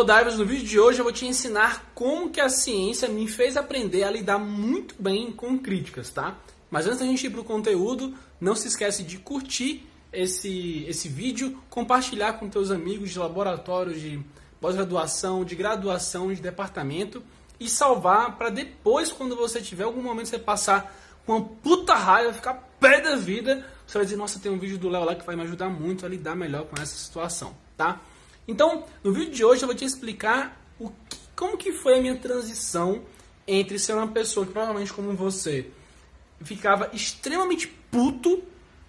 Hello Divers, no vídeo de hoje eu vou te ensinar como que a ciência me fez aprender a lidar muito bem com críticas, tá? Mas antes da gente ir pro conteúdo, não se esquece de curtir esse, esse vídeo, compartilhar com teus amigos de laboratórios de pós-graduação, de graduação, de departamento e salvar para depois, quando você tiver algum momento você passar com uma puta raiva, ficar pé da vida, você vai dizer, nossa, tem um vídeo do Léo lá que vai me ajudar muito a lidar melhor com essa situação, tá? Então, no vídeo de hoje eu vou te explicar o que, como que foi a minha transição entre ser uma pessoa que provavelmente como você ficava extremamente puto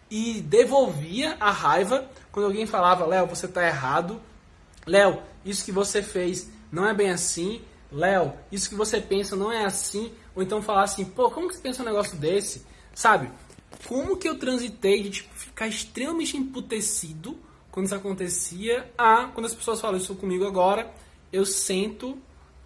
e devolvia a raiva quando alguém falava, Léo, você tá errado. Léo, isso que você fez não é bem assim. Léo, isso que você pensa não é assim. Ou então falar assim, pô, como que você pensa um negócio desse? Sabe? Como que eu transitei de tipo, ficar extremamente emputecido quando isso acontecia, a quando as pessoas falam isso comigo agora, eu sento,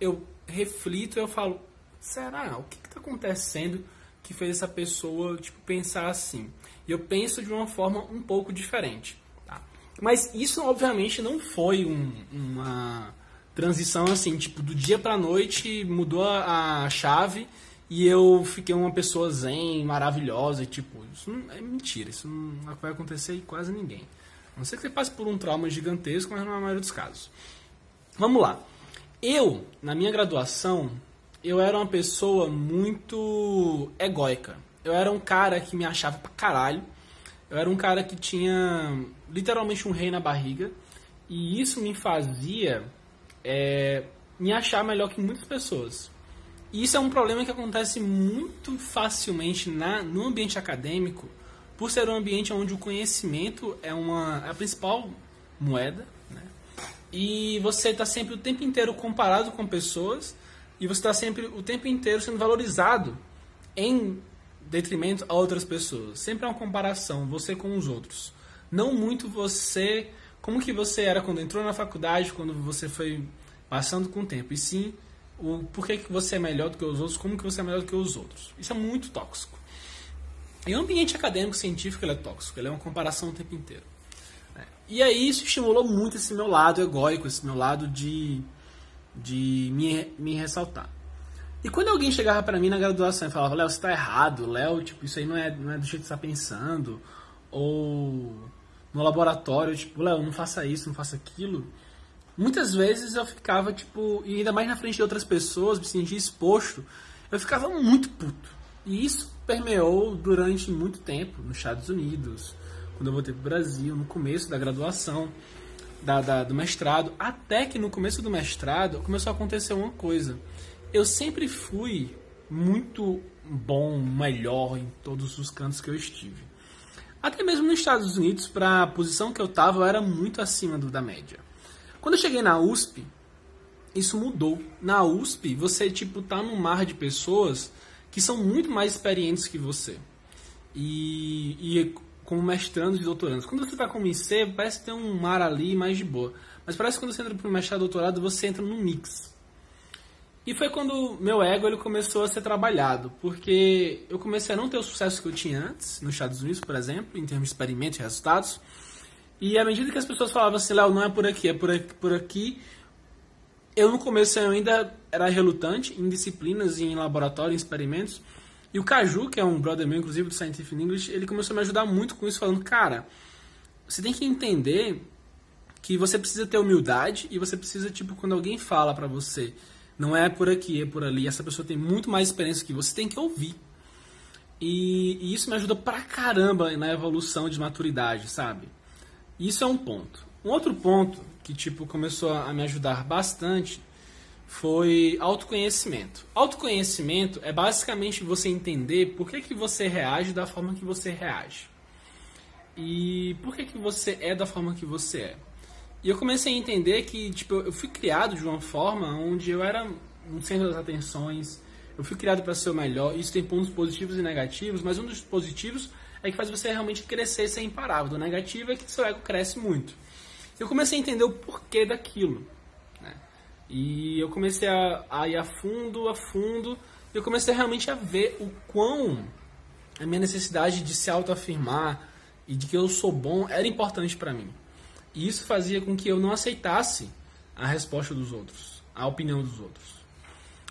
eu reflito, eu falo, será? O que está acontecendo que fez essa pessoa tipo, pensar assim? E eu penso de uma forma um pouco diferente. Tá? Mas isso, obviamente, não foi um, uma transição assim, tipo, do dia para noite mudou a, a chave e eu fiquei uma pessoa zen, maravilhosa, tipo, isso não, é mentira, isso não vai acontecer em quase ninguém. A não ser que você passe por um trauma gigantesco, mas não é a maioria dos casos. Vamos lá. Eu, na minha graduação, eu era uma pessoa muito egóica. Eu era um cara que me achava pra caralho. Eu era um cara que tinha literalmente um rei na barriga. E isso me fazia é, me achar melhor que muitas pessoas. E isso é um problema que acontece muito facilmente na, no ambiente acadêmico por ser um ambiente onde o conhecimento é uma é a principal moeda, né? e você está sempre o tempo inteiro comparado com pessoas e você está sempre o tempo inteiro sendo valorizado em detrimento a outras pessoas. Sempre é uma comparação, você com os outros. Não muito você, como que você era quando entrou na faculdade, quando você foi passando com o tempo, e sim o porquê que você é melhor do que os outros, como que você é melhor do que os outros. Isso é muito tóxico. E o ambiente acadêmico científico ele é tóxico, ele é uma comparação o tempo inteiro. Né? E aí isso estimulou muito esse meu lado egóico, esse meu lado de, de me, me ressaltar. E quando alguém chegava para mim na graduação e falava, Léo, você tá errado, Léo, tipo, isso aí não é, não é do jeito que você tá pensando, ou no laboratório, tipo, Léo, não faça isso, não faça aquilo. Muitas vezes eu ficava, tipo, e ainda mais na frente de outras pessoas, me sentia exposto, eu ficava muito puto. E isso permeou durante muito tempo nos Estados Unidos, quando eu voltei para o Brasil, no começo da graduação, da, da, do mestrado, até que no começo do mestrado começou a acontecer uma coisa. Eu sempre fui muito bom, melhor em todos os cantos que eu estive. Até mesmo nos Estados Unidos, para a posição que eu estava, eu era muito acima do, da média. Quando eu cheguei na USP, isso mudou. Na USP, você tipo tá num mar de pessoas que são muito mais experientes que você. E, e como mestrandos e doutorandos. Quando você está como IC, parece ter um mar ali mais de boa. Mas parece que quando você entra para o mestrado doutorado, você entra num mix. E foi quando meu ego ele começou a ser trabalhado, porque eu comecei a não ter o sucesso que eu tinha antes, nos Estados Unidos, por exemplo, em termos de experimentos e resultados. E à medida que as pessoas falavam assim, Léo, não é por aqui, é por aqui, por aqui eu no começo eu ainda era relutante em disciplinas, em laboratório, em experimentos. E o Caju, que é um brother meu, inclusive, do Scientific English, ele começou a me ajudar muito com isso, falando, cara, você tem que entender que você precisa ter humildade e você precisa, tipo, quando alguém fala para você, não é por aqui, é por ali, essa pessoa tem muito mais experiência que você, tem que ouvir. E, e isso me ajuda pra caramba na evolução de maturidade, sabe? Isso é um ponto. Um outro ponto que tipo começou a me ajudar bastante foi autoconhecimento. Autoconhecimento é basicamente você entender por que, que você reage da forma que você reage. E por que, que você é da forma que você é. E eu comecei a entender que tipo, eu fui criado de uma forma onde eu era um centro das atenções, eu fui criado para ser o melhor. Isso tem pontos positivos e negativos, mas um dos positivos é que faz você realmente crescer ser imparável. O negativo é que seu ego cresce muito eu comecei a entender o porquê daquilo. Né? E eu comecei a, a, ir a fundo, a fundo, e eu comecei realmente a ver o quão a minha necessidade de se autoafirmar e de que eu sou bom era importante para mim. E isso fazia com que eu não aceitasse a resposta dos outros, a opinião dos outros.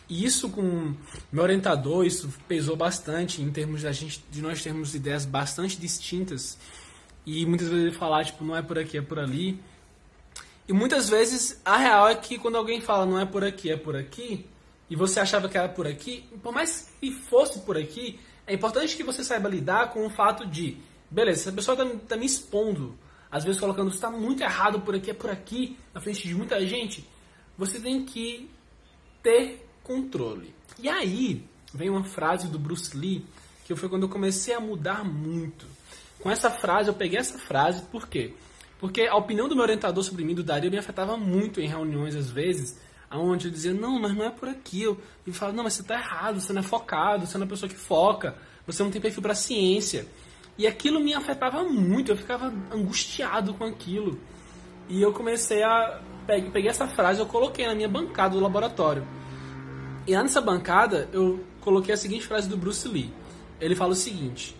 E isso com meu orientador, isso pesou bastante em termos de, a gente, de nós termos ideias bastante distintas e muitas vezes ele falar, tipo, não é por aqui, é por ali. E muitas vezes a real é que quando alguém fala não é por aqui, é por aqui, e você achava que era por aqui, por mais que fosse por aqui, é importante que você saiba lidar com o fato de, beleza, essa pessoa está tá me expondo, às vezes colocando está muito errado por aqui, é por aqui, na frente de muita gente, você tem que ter controle. E aí vem uma frase do Bruce Lee, que foi quando eu comecei a mudar muito. Com essa frase, eu peguei essa frase, por quê? Porque a opinião do meu orientador sobre mim, do Dario, me afetava muito em reuniões, às vezes, onde eu dizia, não, mas não é por aqui. Eu, e falava, não, mas você está errado, você não é focado, você não é uma pessoa que foca, você não tem perfil para ciência. E aquilo me afetava muito, eu ficava angustiado com aquilo. E eu comecei a. Peguei essa frase, eu coloquei na minha bancada do laboratório. E lá nessa bancada, eu coloquei a seguinte frase do Bruce Lee. Ele fala o seguinte: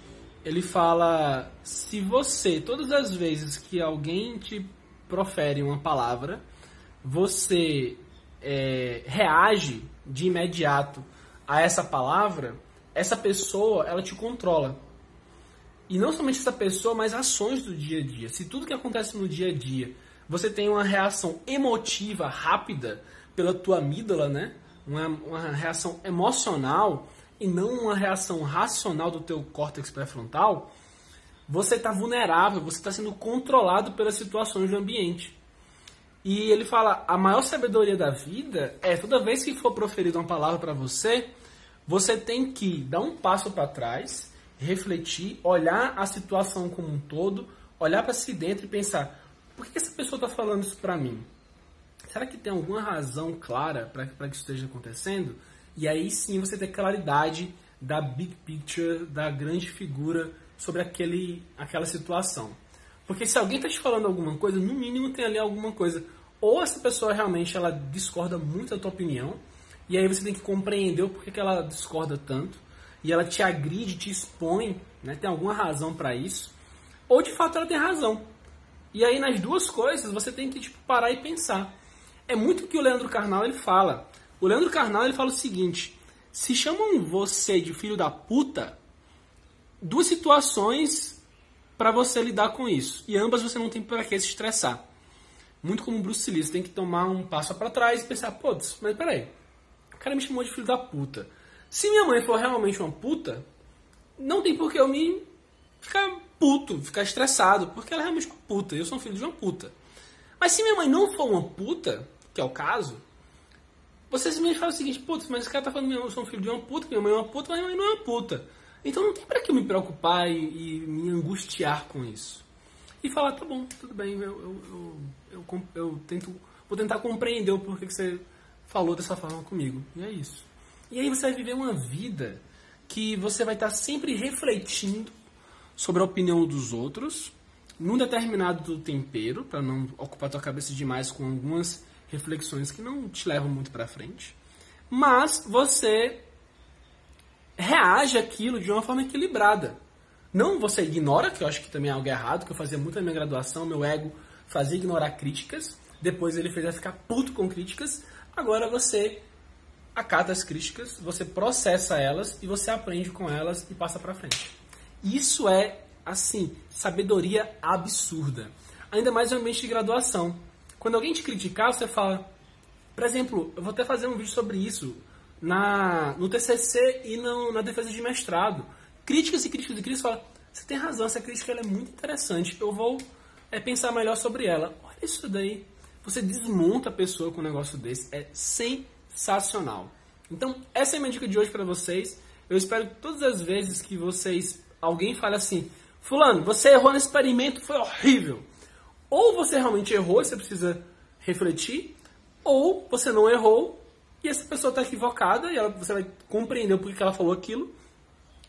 ele fala: se você, todas as vezes que alguém te profere uma palavra, você é, reage de imediato a essa palavra, essa pessoa ela te controla. E não somente essa pessoa, mas ações do dia a dia. Se tudo que acontece no dia a dia você tem uma reação emotiva rápida pela tua amígdala, né? Uma, uma reação emocional e não uma reação racional do teu córtex pré-frontal, você está vulnerável, você está sendo controlado pelas situações do ambiente. E ele fala: a maior sabedoria da vida é toda vez que for proferida uma palavra para você, você tem que dar um passo para trás, refletir, olhar a situação como um todo, olhar para si dentro e pensar: por que essa pessoa está falando isso para mim? Será que tem alguma razão clara para que isso esteja acontecendo? E aí sim você ter claridade da big picture, da grande figura sobre aquele, aquela situação. Porque se alguém está te falando alguma coisa, no mínimo tem ali alguma coisa. Ou essa pessoa realmente ela discorda muito da tua opinião, e aí você tem que compreender o porquê que ela discorda tanto, e ela te agride, te expõe, né? tem alguma razão para isso, ou de fato ela tem razão. E aí nas duas coisas você tem que tipo, parar e pensar. É muito o que o Leandro Carnal ele fala. O Leandro Carnal ele fala o seguinte: se chamam você de filho da puta, duas situações para você lidar com isso. E ambas você não tem para que se estressar. Muito como o Bruce Lee, você tem que tomar um passo para trás e pensar, pô, mas peraí, o cara me chamou de filho da puta. Se minha mãe for realmente uma puta, não tem por que eu me ficar puto, ficar estressado, porque ela é realmente uma puta, eu sou um filho de uma puta. Mas se minha mãe não for uma puta, que é o caso, você simplesmente fala o seguinte, putz, mas esse cara tá falando que eu sou um filho de uma puta, que minha mãe é uma puta, mas minha mãe não é uma puta. Então não tem para que eu me preocupar e, e, me angustiar com isso. E falar, tá bom, tudo bem, eu, eu, eu, eu, eu tento, vou tentar compreender o porquê que você falou dessa forma comigo. E é isso. E aí você vai viver uma vida que você vai estar sempre refletindo sobre a opinião dos outros, num determinado tempero, para não ocupar tua cabeça demais com algumas reflexões que não te levam muito para frente, mas você reage aquilo de uma forma equilibrada. Não você ignora, que eu acho que também é algo errado, que eu fazia muito na minha graduação, meu ego fazia ignorar críticas, depois ele fez ficar puto com críticas, agora você acata as críticas, você processa elas e você aprende com elas e passa para frente. Isso é, assim, sabedoria absurda. Ainda mais no ambiente de graduação. Quando alguém te criticar, você fala. Por exemplo, eu vou até fazer um vídeo sobre isso na, no TCC e no, na defesa de mestrado. Críticas e críticas e críticas fala, você tem razão, essa crítica é muito interessante. Eu vou é, pensar melhor sobre ela. Olha isso daí. Você desmonta a pessoa com um negócio desse. É sensacional. Então, essa é a minha dica de hoje para vocês. Eu espero que todas as vezes que vocês alguém fale assim, fulano, você errou nesse experimento, foi horrível. Ou você realmente errou e você precisa refletir, ou você não errou e essa pessoa está equivocada e ela, você vai compreender porquê que ela falou aquilo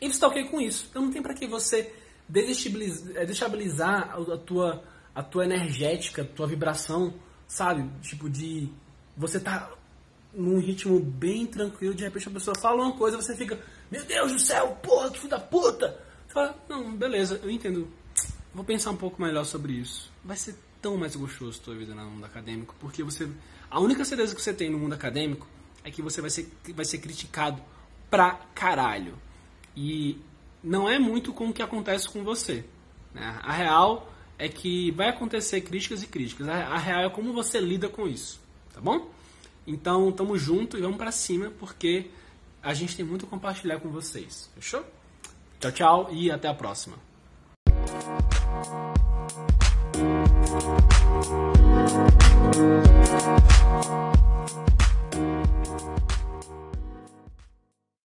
e você está ok com isso. Então não tem para que você desestabilizar a tua, a tua energética, a tua vibração, sabe? Tipo de você tá num ritmo bem tranquilo, de repente a pessoa fala uma coisa, você fica, meu Deus do céu, porra, que filho da puta! Você fala, não, beleza, eu entendo Vou pensar um pouco melhor sobre isso. Vai ser tão mais gostoso tua vida no mundo acadêmico, porque você A única certeza que você tem no mundo acadêmico é que você vai ser, vai ser criticado pra caralho. E não é muito com o que acontece com você. Né? A real é que vai acontecer críticas e críticas. A, real é como você lida com isso, tá bom? Então, tamo junto e vamos para cima, porque a gente tem muito a compartilhar com vocês. Fechou? Tchau, tchau e até a próxima. Thank you.